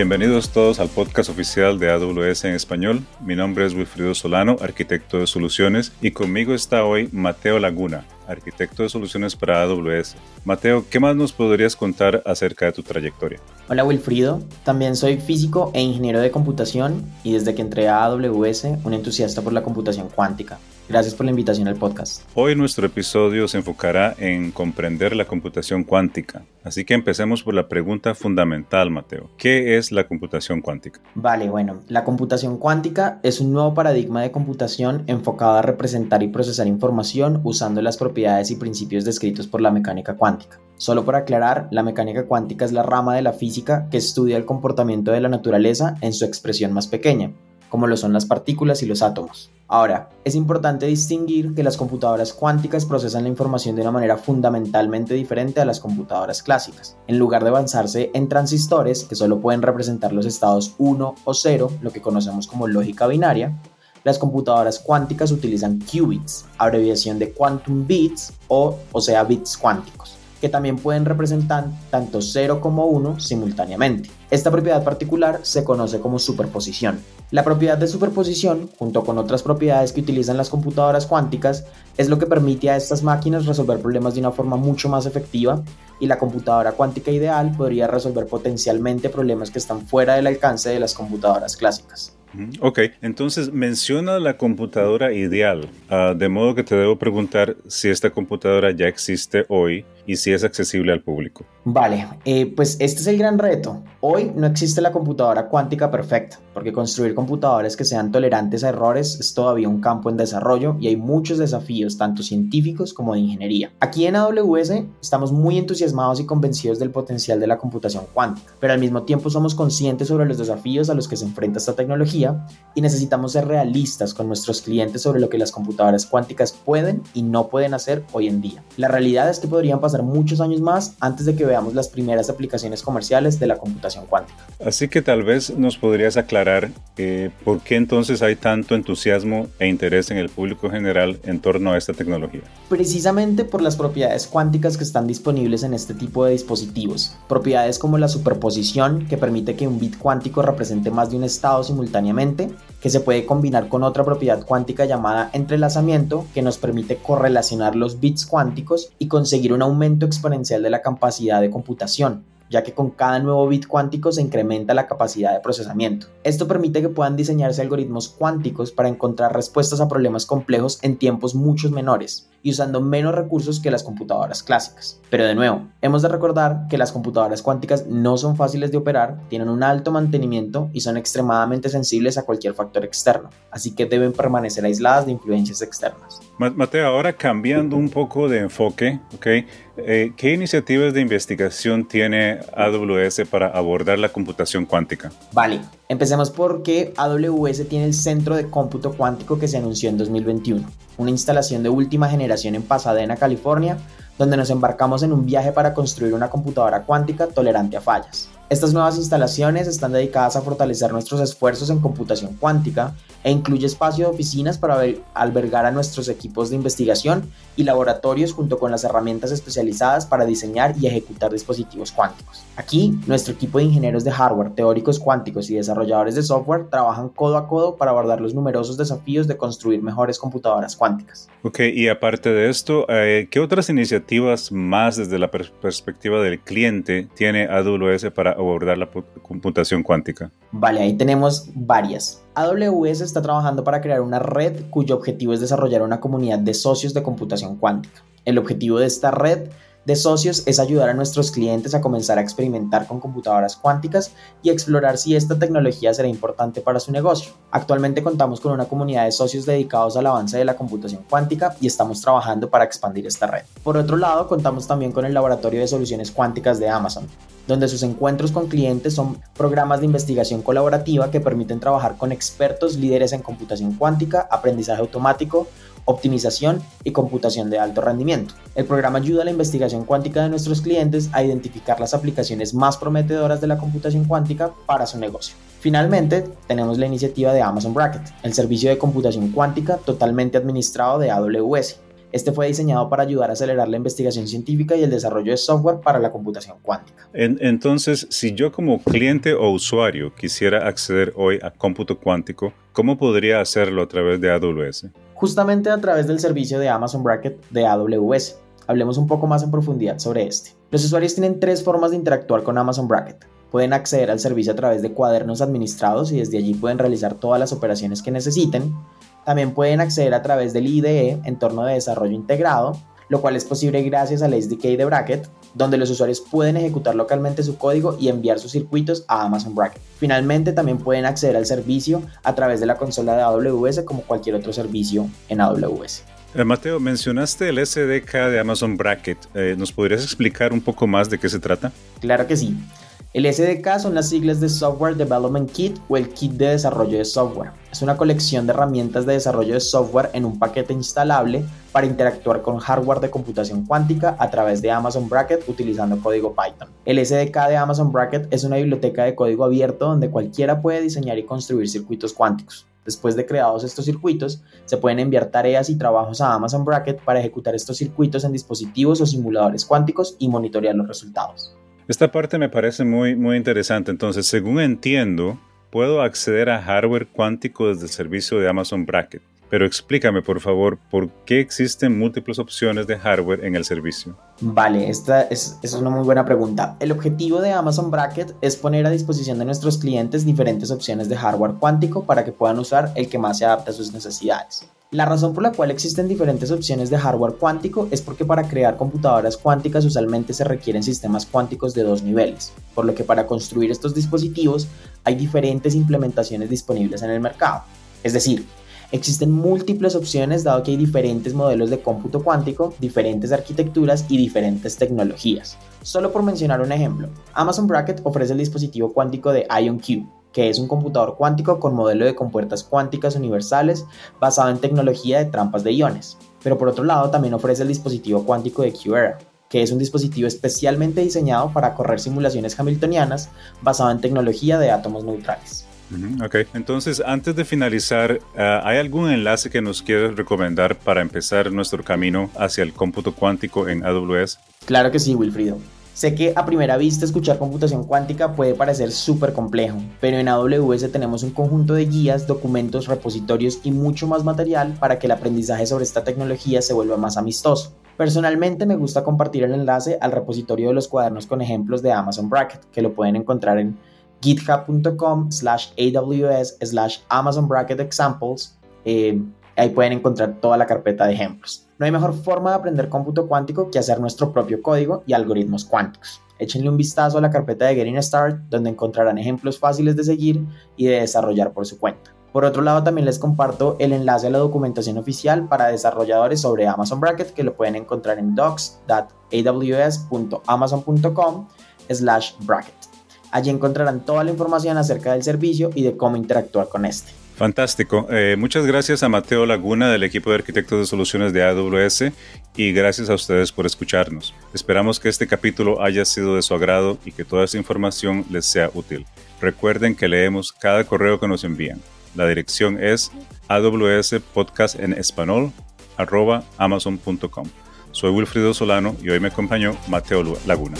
Bienvenidos todos al podcast oficial de AWS en español. Mi nombre es Wilfrido Solano, arquitecto de soluciones, y conmigo está hoy Mateo Laguna, arquitecto de soluciones para AWS. Mateo, ¿qué más nos podrías contar acerca de tu trayectoria? Hola Wilfrido, también soy físico e ingeniero de computación y desde que entré a AWS un entusiasta por la computación cuántica. Gracias por la invitación al podcast. Hoy nuestro episodio se enfocará en comprender la computación cuántica. Así que empecemos por la pregunta fundamental, Mateo. ¿Qué es la computación cuántica? Vale, bueno, la computación cuántica es un nuevo paradigma de computación enfocado a representar y procesar información usando las propiedades y principios descritos por la mecánica cuántica. Solo para aclarar, la mecánica cuántica es la rama de la física que estudia el comportamiento de la naturaleza en su expresión más pequeña, como lo son las partículas y los átomos. Ahora, es importante distinguir que las computadoras cuánticas procesan la información de una manera fundamentalmente diferente a las computadoras clásicas. En lugar de avanzarse en transistores, que solo pueden representar los estados 1 o 0, lo que conocemos como lógica binaria, las computadoras cuánticas utilizan qubits, abreviación de quantum bits o, o sea, bits cuánticos que también pueden representar tanto 0 como 1 simultáneamente. Esta propiedad particular se conoce como superposición. La propiedad de superposición, junto con otras propiedades que utilizan las computadoras cuánticas, es lo que permite a estas máquinas resolver problemas de una forma mucho más efectiva y la computadora cuántica ideal podría resolver potencialmente problemas que están fuera del alcance de las computadoras clásicas. Ok, entonces menciona la computadora ideal, ah, de modo que te debo preguntar si esta computadora ya existe hoy y si es accesible al público. Vale, eh, pues este es el gran reto. Hoy no existe la computadora cuántica perfecta, porque construir computadores que sean tolerantes a errores es todavía un campo en desarrollo y hay muchos desafíos, tanto científicos como de ingeniería. Aquí en AWS estamos muy entusiasmados y convencidos del potencial de la computación cuántica, pero al mismo tiempo somos conscientes sobre los desafíos a los que se enfrenta esta tecnología y necesitamos ser realistas con nuestros clientes sobre lo que las computadoras cuánticas pueden y no pueden hacer hoy en día. La realidad es que podrían pasar muchos años más antes de que veamos las primeras aplicaciones comerciales de la computación cuántica. Así que tal vez nos podrías aclarar eh, por qué entonces hay tanto entusiasmo e interés en el público general en torno a esta tecnología. Precisamente por las propiedades cuánticas que están disponibles en este tipo de dispositivos. Propiedades como la superposición, que permite que un bit cuántico represente más de un estado simultáneamente, que se puede combinar con otra propiedad cuántica llamada entrelazamiento, que nos permite correlacionar los bits cuánticos y conseguir un aumento exponencial de la capacidad de computación ya que con cada nuevo bit cuántico se incrementa la capacidad de procesamiento. Esto permite que puedan diseñarse algoritmos cuánticos para encontrar respuestas a problemas complejos en tiempos mucho menores y usando menos recursos que las computadoras clásicas. Pero de nuevo, hemos de recordar que las computadoras cuánticas no son fáciles de operar, tienen un alto mantenimiento y son extremadamente sensibles a cualquier factor externo, así que deben permanecer aisladas de influencias externas. Mateo, ahora cambiando un poco de enfoque, ¿okay? Eh, ¿qué iniciativas de investigación tiene AWS para abordar la computación cuántica? Vale, empecemos porque AWS tiene el Centro de Cómputo Cuántico que se anunció en 2021, una instalación de última generación en Pasadena, California, donde nos embarcamos en un viaje para construir una computadora cuántica tolerante a fallas. Estas nuevas instalaciones están dedicadas a fortalecer nuestros esfuerzos en computación cuántica e incluye espacio de oficinas para albergar a nuestros equipos de investigación y laboratorios junto con las herramientas especializadas para diseñar y ejecutar dispositivos cuánticos. Aquí, nuestro equipo de ingenieros de hardware, teóricos cuánticos y desarrolladores de software trabajan codo a codo para abordar los numerosos desafíos de construir mejores computadoras cuánticas. Ok, y aparte de esto, eh, ¿qué otras iniciativas más desde la perspectiva del cliente tiene AWS para abordar la computación cuántica? Vale, ahí tenemos varias. AWS está trabajando para crear una red cuyo objetivo es desarrollar una comunidad de socios de computación cuántica. El objetivo de esta red de socios es ayudar a nuestros clientes a comenzar a experimentar con computadoras cuánticas y explorar si esta tecnología será importante para su negocio. Actualmente contamos con una comunidad de socios dedicados al avance de la computación cuántica y estamos trabajando para expandir esta red. Por otro lado, contamos también con el Laboratorio de Soluciones Cuánticas de Amazon, donde sus encuentros con clientes son programas de investigación colaborativa que permiten trabajar con expertos líderes en computación cuántica, aprendizaje automático, optimización y computación de alto rendimiento. El programa ayuda a la investigación cuántica de nuestros clientes a identificar las aplicaciones más prometedoras de la computación cuántica para su negocio. Finalmente, tenemos la iniciativa de Amazon Bracket, el servicio de computación cuántica totalmente administrado de AWS. Este fue diseñado para ayudar a acelerar la investigación científica y el desarrollo de software para la computación cuántica. entonces, si yo como cliente o usuario quisiera acceder hoy a cómputo cuántico, ¿cómo podría hacerlo a través de AWS? Justamente a través del servicio de Amazon Bracket de AWS. Hablemos un poco más en profundidad sobre este. Los usuarios tienen tres formas de interactuar con Amazon Bracket. Pueden acceder al servicio a través de cuadernos administrados y desde allí pueden realizar todas las operaciones que necesiten. También pueden acceder a través del IDE, entorno de desarrollo integrado, lo cual es posible gracias al SDK de Bracket, donde los usuarios pueden ejecutar localmente su código y enviar sus circuitos a Amazon Bracket. Finalmente, también pueden acceder al servicio a través de la consola de AWS como cualquier otro servicio en AWS. Eh, Mateo, mencionaste el SDK de Amazon Bracket. Eh, ¿Nos podrías explicar un poco más de qué se trata? Claro que sí. El SDK son las siglas de Software Development Kit o el Kit de desarrollo de software. Es una colección de herramientas de desarrollo de software en un paquete instalable para interactuar con hardware de computación cuántica a través de Amazon Bracket utilizando código Python. El SDK de Amazon Bracket es una biblioteca de código abierto donde cualquiera puede diseñar y construir circuitos cuánticos. Después de creados estos circuitos, se pueden enviar tareas y trabajos a Amazon Bracket para ejecutar estos circuitos en dispositivos o simuladores cuánticos y monitorear los resultados. Esta parte me parece muy, muy interesante. Entonces, según entiendo, puedo acceder a hardware cuántico desde el servicio de Amazon Bracket. Pero explícame, por favor, por qué existen múltiples opciones de hardware en el servicio. Vale, esta es, es, una muy buena pregunta. El objetivo de Amazon Bracket es poner a disposición de nuestros clientes diferentes opciones de hardware cuántico para que puedan usar el que más se adapte a sus necesidades. La razón por la cual existen diferentes opciones de hardware cuántico es porque para crear computadoras cuánticas usualmente se requieren sistemas cuánticos de dos niveles, por lo que para construir estos dispositivos hay diferentes implementaciones disponibles en el mercado. Es decir, existen múltiples opciones dado que hay diferentes modelos de cómputo cuántico, diferentes arquitecturas y diferentes tecnologías. Solo por mencionar un ejemplo, Amazon Bracket ofrece el dispositivo cuántico de IonQ, que es un computador cuántico con modelo de compuertas cuánticas universales basado en tecnología de trampas de iones. Pero por otro lado también ofrece el dispositivo cuántico de QERA, que es un dispositivo especialmente diseñado para correr simulaciones hamiltonianas basado en tecnología de átomos neutrales. Ok, entonces antes de finalizar, eh, ¿hay algún enlace que nos quieras recomendar para empezar nuestro camino hacia el cómputo cuántico en AWS? Claro que sí, Wilfrido. Sé que a primera vista escuchar computación cuántica puede parecer súper complejo, pero en AWS tenemos un conjunto de guías, documentos, repositorios y mucho más material para que el aprendizaje sobre esta tecnología se vuelva más amistoso. Personalmente me gusta compartir el enlace al repositorio de los cuadernos con ejemplos de Amazon Bracket, que lo pueden encontrar en github.com slash aws slash amazon bracket examples. Eh, ahí pueden encontrar toda la carpeta de ejemplos. No hay mejor forma de aprender cómputo cuántico que hacer nuestro propio código y algoritmos cuánticos. Échenle un vistazo a la carpeta de Getting Start, donde encontrarán ejemplos fáciles de seguir y de desarrollar por su cuenta. Por otro lado, también les comparto el enlace a la documentación oficial para desarrolladores sobre Amazon Bracket, que lo pueden encontrar en docs.aws.amazon.com slash bracket. Allí encontrarán toda la información acerca del servicio y de cómo interactuar con este. Fantástico. Eh, muchas gracias a Mateo Laguna del equipo de arquitectos de soluciones de AWS y gracias a ustedes por escucharnos. Esperamos que este capítulo haya sido de su agrado y que toda esta información les sea útil. Recuerden que leemos cada correo que nos envían. La dirección es AWS Podcast en español amazon.com. Soy Wilfrido Solano y hoy me acompañó Mateo Laguna.